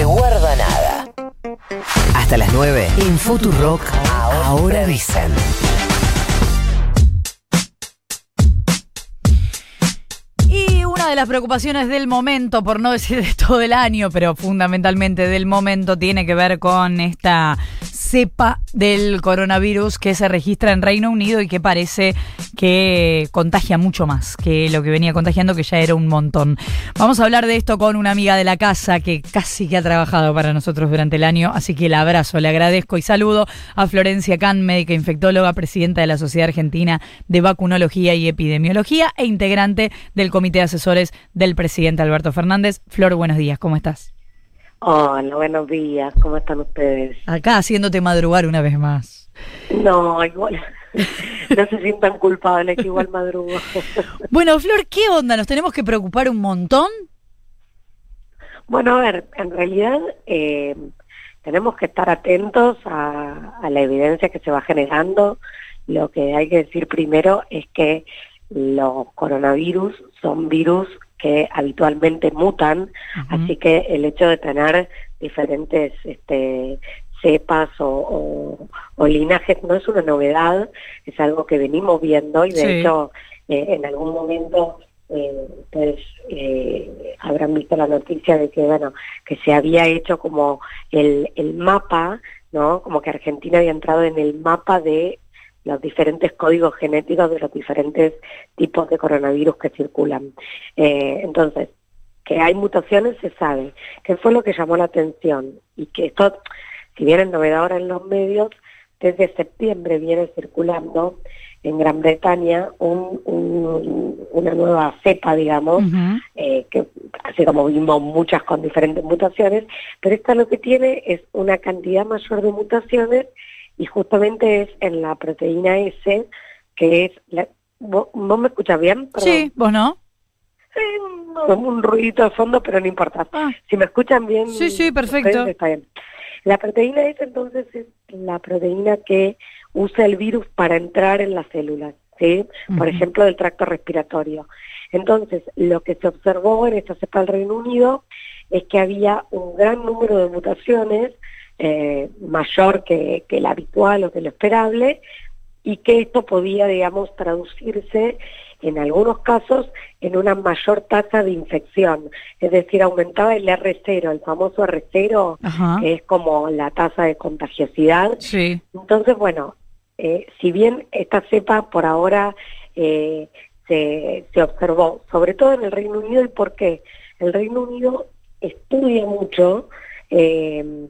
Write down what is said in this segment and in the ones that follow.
se guarda nada. Hasta las 9 en Futurock. Ahora dicen. Y una de las preocupaciones del momento, por no decir de todo el año, pero fundamentalmente del momento, tiene que ver con esta cepa del coronavirus que se registra en Reino Unido y que parece que contagia mucho más que lo que venía contagiando, que ya era un montón. Vamos a hablar de esto con una amiga de la casa que casi que ha trabajado para nosotros durante el año, así que el abrazo, le agradezco y saludo a Florencia Can, médica infectóloga, presidenta de la Sociedad Argentina de Vacunología y Epidemiología e integrante del Comité de Asesores del presidente Alberto Fernández. Flor, buenos días, ¿cómo estás? Hola, buenos días, ¿cómo están ustedes? Acá haciéndote madrugar una vez más. No, igual, no se sientan culpables que igual madrugo. Bueno, Flor, ¿qué onda? ¿Nos tenemos que preocupar un montón? Bueno, a ver, en realidad eh, tenemos que estar atentos a, a la evidencia que se va generando. Lo que hay que decir primero es que los coronavirus son virus que habitualmente mutan, así que el hecho de tener diferentes este, cepas o, o, linajes no es una novedad, es algo que venimos viendo y de hecho eh, en algún momento eh, pues eh, habrán visto la noticia de que bueno que se había hecho como el, el mapa, ¿no? Como que Argentina había entrado en el mapa de los diferentes códigos genéticos de los diferentes tipos de coronavirus que circulan. Eh, entonces, que hay mutaciones se sabe. ¿Qué fue lo que llamó la atención? Y que esto, si bien es novedad ahora en los medios, desde septiembre viene circulando en Gran Bretaña un, una nueva cepa, digamos, eh, que así como vimos muchas con diferentes mutaciones, pero esta lo que tiene es una cantidad mayor de mutaciones y justamente es en la proteína S, que es... La, ¿vos, me escuchas bien? Sí, vos no. Sí, un, un ruidito de fondo, pero no importa. Ah. Si me escuchan bien... Sí, sí, perfecto. Está bien. La proteína S entonces es la proteína que usa el virus para entrar en las células, ¿sí? Por ejemplo, del tracto respiratorio. Entonces, lo que se observó en esta cepa del Reino Unido es que había un gran número de mutaciones eh, mayor que, que el habitual o que lo esperable, y que esto podía, digamos, traducirse en algunos casos en una mayor tasa de infección, es decir, aumentaba el R0, el famoso R0, que es como la tasa de contagiosidad. Sí. Entonces, bueno, eh, si bien esta cepa por ahora eh, se, se observó, sobre todo en el Reino Unido, ¿y por qué? El Reino Unido estudia mucho eh,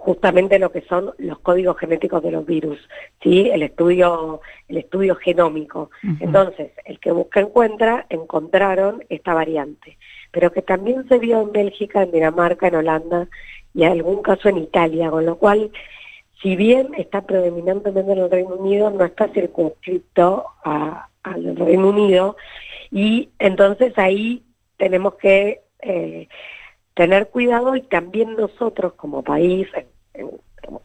justamente lo que son los códigos genéticos de los virus, ¿sí? el estudio el estudio genómico. Entonces, el que busca encuentra, encontraron esta variante, pero que también se vio en Bélgica, en Dinamarca, en Holanda y en algún caso en Italia, con lo cual, si bien está predominantemente en el Reino Unido, no está circunscrito al Reino Unido y entonces ahí tenemos que eh, tener cuidado y también nosotros como país,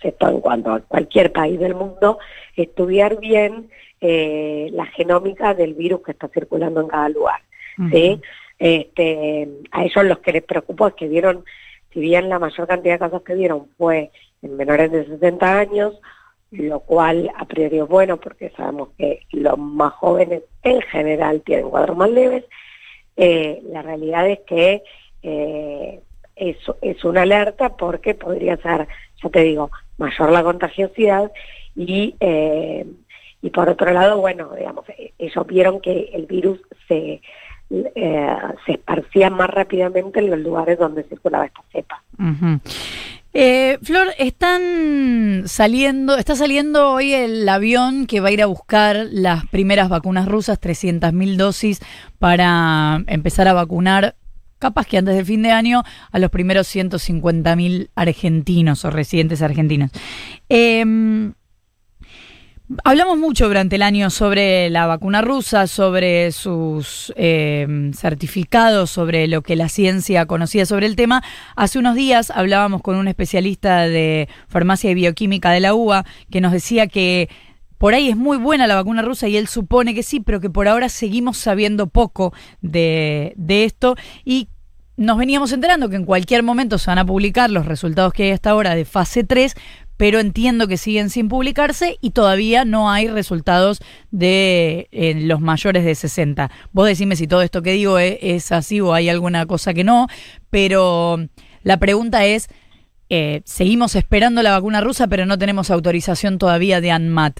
esto en cuanto a cualquier país del mundo, estudiar bien eh, la genómica del virus que está circulando en cada lugar. ¿sí? este, a ellos los que les preocupó es que vieron, si bien la mayor cantidad de casos que vieron fue en menores de 60 años, lo cual a priori es bueno porque sabemos que los más jóvenes en general tienen cuadros más leves, eh, la realidad es que eh, es, es una alerta porque podría ser, ya te digo, mayor la contagiosidad y, eh, y por otro lado, bueno, digamos, ellos vieron que el virus se, eh, se esparcía más rápidamente en los lugares donde circulaba esta cepa. Eh, Flor, están saliendo, está saliendo hoy el avión que va a ir a buscar las primeras vacunas rusas, 300.000 dosis para empezar a vacunar capaz que antes de fin de año, a los primeros 150.000 argentinos o residentes argentinos. Em, hablamos mucho durante el año sobre la vacuna rusa, sobre sus em, certificados, sobre lo que la ciencia conocía sobre el tema. Hace unos días hablábamos con un especialista de farmacia y bioquímica de la UBA que nos decía que por ahí es muy buena la vacuna rusa y él supone que sí, pero que por ahora seguimos sabiendo poco de, de esto y nos veníamos enterando que en cualquier momento se van a publicar los resultados que hay hasta ahora de fase 3, pero entiendo que siguen sin publicarse y todavía no hay resultados de eh, los mayores de 60. Vos decime si todo esto que digo es, es así o hay alguna cosa que no, pero la pregunta es, eh, seguimos esperando la vacuna rusa, pero no tenemos autorización todavía de ANMAT.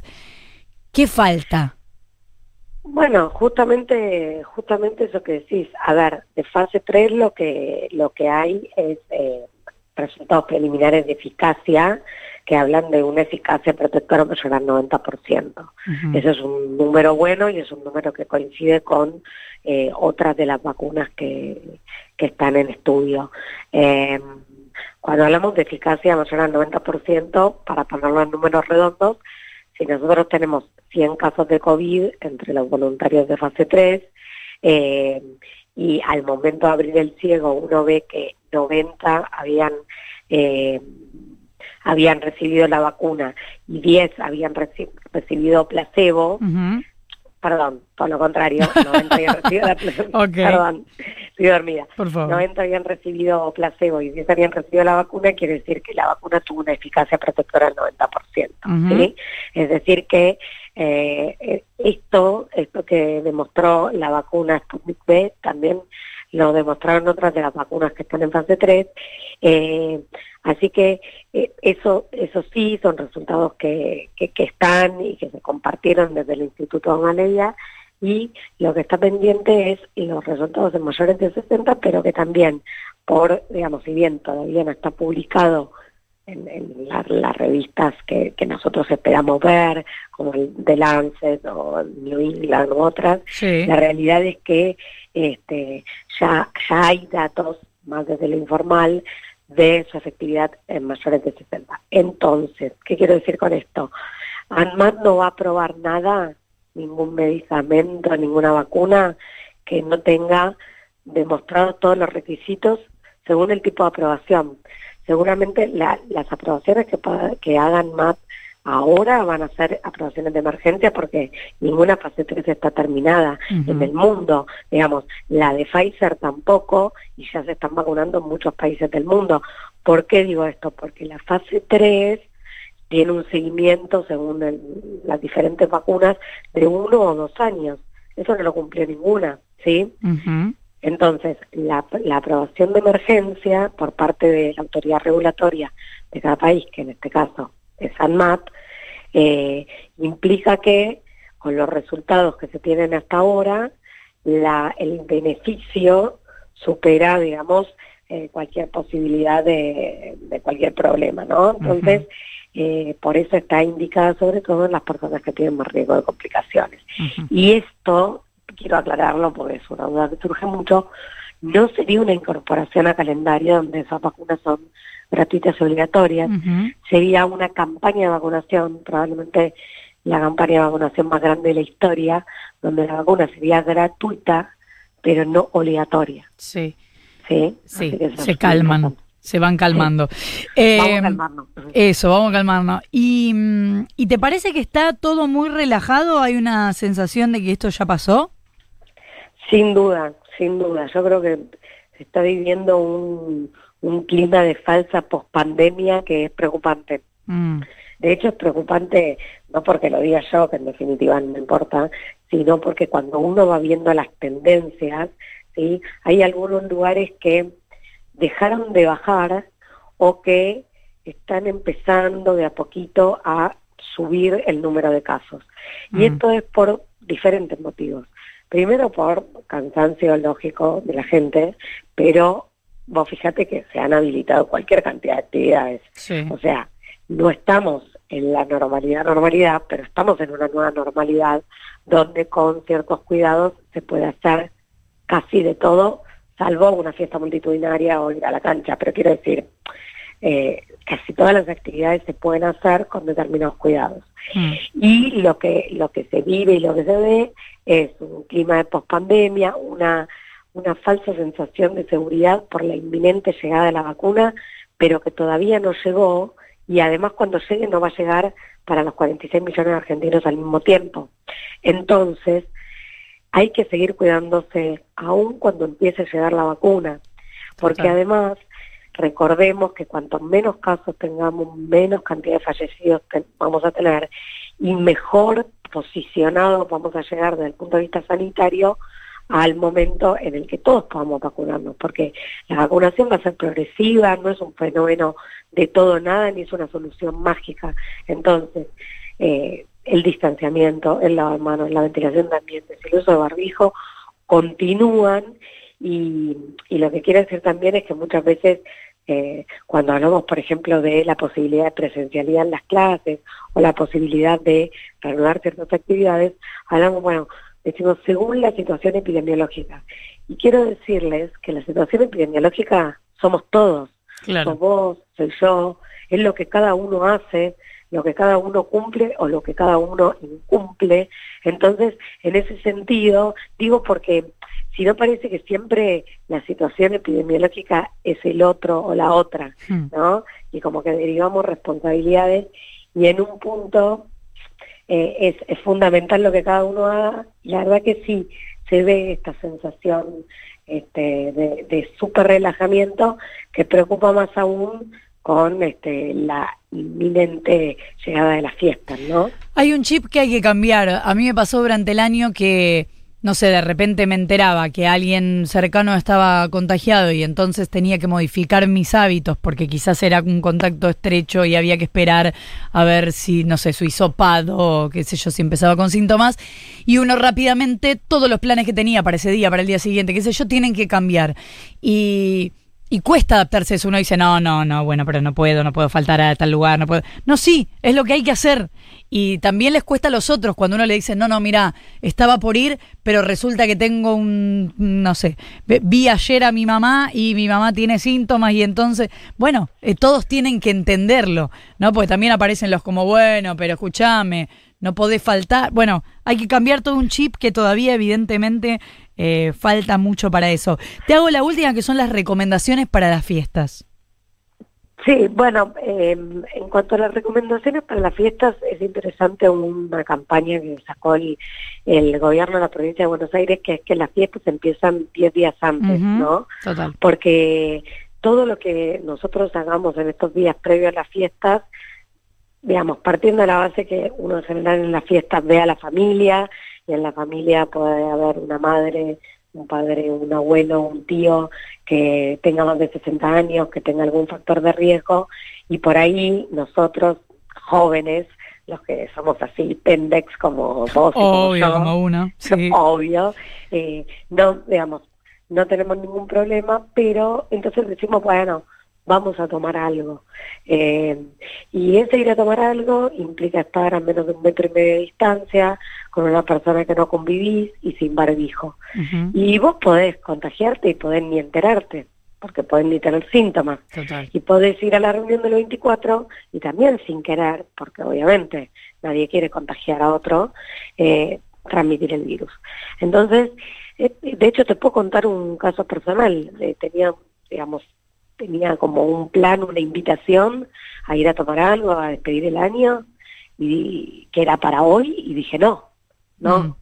¿Qué falta? Bueno, justamente, justamente eso que decís. A ver, de fase 3 lo que, lo que hay es eh, resultados preliminares de eficacia que hablan de una eficacia protectora mayor al 90%. Eso es un número bueno y es un número que coincide con eh, otras de las vacunas que, que están en estudio. Eh, cuando hablamos de eficacia mayor al 90%, para ponerlo en números redondos, si nosotros tenemos 100 casos de COVID entre los voluntarios de fase 3, eh, y al momento de abrir el ciego uno ve que 90 habían eh, habían recibido la vacuna y 10 habían recibido placebo, perdón, por lo contrario, 90 habían recibido la placebo, perdón, estoy dormida, Por 90 habían recibido placebo y 10 habían recibido la vacuna, quiere decir que la vacuna tuvo una eficacia protectora del 90%, ¿sí? Es decir que eh, esto, esto que demostró la vacuna Sputnik B también lo demostraron otras de las vacunas que están en fase 3. Eh, así que eh, eso, eso sí son resultados que, que, están y que se compartieron desde el Instituto de y lo que está pendiente es los resultados de mayores de 60, pero que también por, digamos, si bien todavía no está publicado en, las revistas que, nosotros esperamos ver, como el The Lancet o New England u otras, la realidad es que este, ya, ya hay datos, más desde lo informal, de su efectividad en mayores de 60. Entonces, ¿qué quiero decir con esto? ANMAT no va a probar nada, ningún medicamento, ninguna vacuna que no tenga demostrado todos los requisitos según el tipo de aprobación seguramente las aprobaciones que, que hagan MAP ahora van a ser aprobaciones de emergencia porque ninguna fase 3 está terminada en el mundo. Digamos, la de Pfizer tampoco y ya se están vacunando en muchos países del mundo. ¿Por qué digo esto? Porque la fase 3 tiene un seguimiento según las diferentes vacunas de uno o dos años. Eso no lo cumplió ninguna, ¿sí? Entonces, la, aprobación de emergencia por parte de la autoridad regulatoria de cada país, que en este caso es ANMAT, eh, implica que con los resultados que se tienen hasta ahora, el beneficio supera, digamos, eh, cualquier posibilidad de, cualquier problema, ¿no? Entonces, eh, por eso está indicada sobre todo en las personas que tienen más riesgo de complicaciones. Y esto quiero aclararlo porque es una duda que surge mucho, no sería una incorporación a calendario donde esas vacunas son gratuitas y obligatorias, sería una campaña de vacunación, probablemente la campaña de vacunación más grande de la historia, donde la vacuna sería gratuita, pero no obligatoria. Sí. Sí, sí se calman. Se van calmando. Eh, vamos a calmarnos. Eso, vamos a calmarnos. ¿Y, mm, ¿Y te parece que está todo muy relajado? ¿Hay una sensación de que esto ya pasó? Sin duda, sin duda. Yo creo que se está viviendo un, clima de falsa pospandemia que es preocupante. Mm. De hecho, es preocupante no porque lo diga yo, que en definitiva no me importa, sino porque cuando uno va viendo las tendencias, ¿sí? hay algunos lugares que dejaron de bajar o que están empezando de a poquito a subir el número de casos. Y mm. esto es por diferentes motivos. Primero por cansancio lógico de la gente, pero vos fíjate que se han habilitado cualquier cantidad de actividades. O sea, no estamos en la normalidad, normalidad, pero estamos en una nueva normalidad donde con ciertos cuidados se puede hacer casi de todo, salvo una fiesta multitudinaria o ir a la cancha. Pero quiero decir, eh, casi todas las actividades se pueden hacer con determinados cuidados. Mm. Y lo que, lo que se vive y lo que se ve es un clima de pospandemia, una, una falsa sensación de seguridad por la inminente llegada de la vacuna, pero que todavía no llegó y además cuando llegue no va a llegar para los 46 millones de argentinos al mismo tiempo. Entonces, hay que seguir cuidándose aún cuando empiece a llegar la vacuna, porque además recordemos que cuanto menos casos tengamos, menos cantidad de fallecidos vamos a tener y mejor posicionados vamos a llegar desde el punto de vista sanitario al momento en el que todos podamos vacunarnos, porque la vacunación va a ser progresiva, no es un fenómeno de todo nada, ni es una solución mágica. Entonces, eh, el distanciamiento, el lavado de manos, la ventilación de ambientes, el uso de barbijo, continúan y, y lo que quiero decir también es que muchas veces eh, cuando hablamos, por ejemplo, de la posibilidad de presencialidad en las clases o la posibilidad de reanudar ciertas actividades, hablamos, bueno, decimos según la situación epidemiológica. Y quiero decirles que la situación epidemiológica somos todos. Claro. vos, soy yo, es lo que cada uno hace, lo que cada uno cumple o lo que cada uno incumple. Entonces, en ese sentido, digo porque si no parece que siempre la situación epidemiológica es el otro o la otra, hmm. ¿no? Y como que derivamos responsabilidades y en un punto eh, es, fundamental lo que cada uno haga. La verdad que sí, se ve esta sensación este, de, de súper relajamiento que preocupa más aún con este, la inminente llegada de las fiestas, ¿no? Hay un chip que hay que cambiar. A mí me pasó durante el año que no sé, de repente me enteraba que alguien cercano estaba contagiado y entonces tenía que modificar mis hábitos porque quizás era un contacto estrecho y había que esperar a ver si, no sé, su hisopado o qué sé yo, si empezaba con síntomas. Y uno rápidamente, todos los planes que tenía para ese día, para el día siguiente, qué sé yo, tienen que cambiar. Y y cuesta adaptarse a eso. Uno dice, no, no, no, bueno, pero no puedo, no puedo faltar a tal lugar, no puedo. No, sí, es lo que hay que hacer. Y también les cuesta a los otros cuando uno le dice, no, no, mira, estaba por ir, pero resulta que tengo un, no sé, vi ayer a mi mamá y mi mamá tiene síntomas y entonces, bueno, eh, todos tienen que entenderlo, ¿no? Porque también aparecen los como, bueno, pero escúchame, no podés faltar. Bueno, hay que cambiar todo un chip que todavía evidentemente eh, falta mucho para eso. Te hago la última, que son las recomendaciones para las fiestas. Sí, bueno, em, en cuanto a las recomendaciones para las fiestas, es interesante una campaña que sacó el, gobierno de la provincia de Buenos Aires, que es que las fiestas empiezan 10 días antes, ¿no? Total. Porque todo lo que nosotros hagamos en estos días previos a las fiestas, digamos, partiendo de la base que uno en general en las fiestas ve a la familia, y en la familia puede haber una madre, un padre, un abuelo, un tío que tenga más de 60 años, que tenga algún factor de riesgo y por ahí nosotros jóvenes, los que somos así pendex como vos obvio, como, uno, obvio, eh, no, digamos, no tenemos ningún problema, pero entonces decimos, bueno, vamos a tomar algo. Eh, y ese ir a tomar algo implica estar a menos de un metro y medio de distancia con una persona que no convivís y sin barbijo. Y vos podés contagiarte y podés ni enterarte, porque podés ni tener síntomas. Y podés ir a la reunión del 24 y también sin querer, porque obviamente nadie quiere contagiar a otro, eh, transmitir el virus. Entonces, eh, de hecho te puedo contar un caso personal. tenía, digamos, tenía como un plan, una invitación a ir a tomar algo, a despedir el año, y que era para hoy, y dije no, no, mm.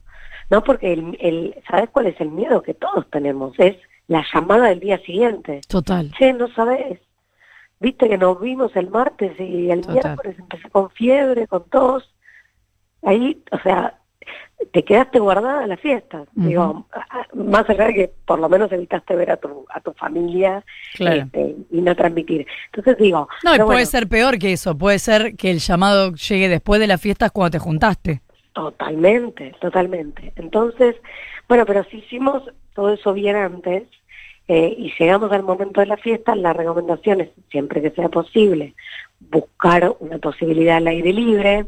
no porque el, el, ¿sabes cuál es el miedo que todos tenemos? Es la llamada del día siguiente. Total. Che, no sabes. Viste que nos vimos el martes y el miércoles empecé con fiebre, con tos. Ahí, o sea, te quedaste guardada en la fiesta. Digo, más allá de que por lo menos evitaste ver a tu, a tu familia este, y no transmitir. Entonces digo... No, puede ser peor que eso. Puede ser que el llamado llegue después de las fiestas cuando te juntaste. Totalmente, totalmente. Entonces, bueno, pero si hicimos todo eso bien antes eh, y llegamos al momento de la fiesta, la recomendación es, siempre que sea posible, buscar una posibilidad al aire libre.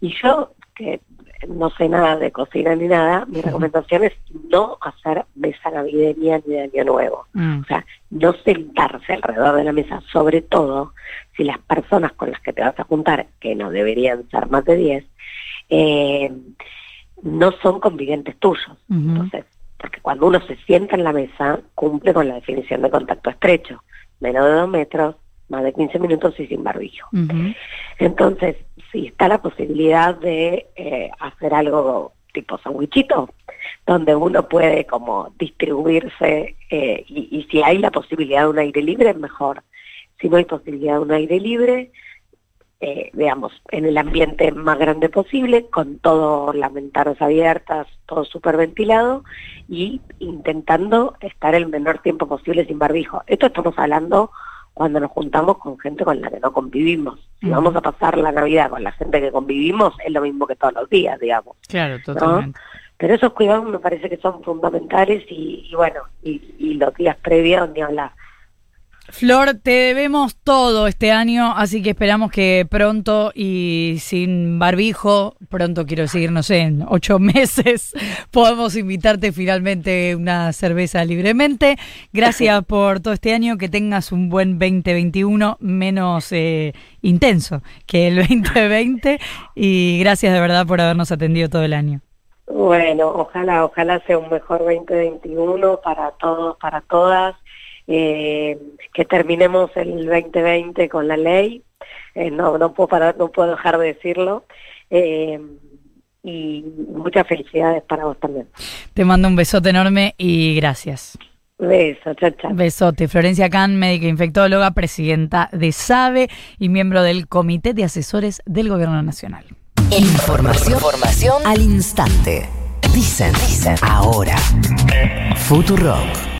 Y yo, que no sé nada de cocina ni nada, mi recomendación es no hacer mesa navideña ni de año nuevo. Mm. O sea, no sentarse alrededor de la mesa, sobre todo si las personas con las que te vas a juntar, que no deberían ser más de 10, eh, no son convivientes tuyos. Entonces, porque cuando uno se sienta en la mesa, cumple con la definición de contacto estrecho, menos de dos metros, más de 15 minutos y sin barbijo. Entonces, si está la posibilidad de eh, hacer algo tipo sandwichito, donde uno puede como distribuirse eh, y, si hay la posibilidad de un aire libre, mejor. Si no hay posibilidad de un aire libre, eh, digamos, en el ambiente más grande posible, con todo las ventanas abiertas, todo súper ventilado y intentando estar el menor tiempo posible sin barbijo. Esto estamos hablando cuando nos juntamos con gente con la que no convivimos. Si vamos a pasar la Navidad con la gente que convivimos, es lo mismo que todos los días, digamos. Claro, totalmente. Pero esos cuidados me parece que son fundamentales y, bueno, y, y, los días previos ni hablar. Flor, te debemos todo este año, así que esperamos que pronto y sin barbijo, pronto quiero decir, no sé, en ocho meses, podamos invitarte finalmente una cerveza libremente. Gracias por todo este año, que tengas un buen 2021 menos eh, intenso que el 2020 y gracias de verdad por habernos atendido todo el año. Bueno, ojalá, ojalá sea un mejor 2021 para todos, para todas eh, que terminemos el 2020 con la ley, eh, no, no, puedo parar, no puedo dejar de decirlo. Eh, y muchas felicidades para vos también. Te mando un besote enorme y gracias. Beso, chao, chao. Besote. Florencia Can, médica infectóloga, presidenta de SABE y miembro del Comité de Asesores del Gobierno Nacional. Información, Información al instante. Dicen, dicen, ahora. Futurock.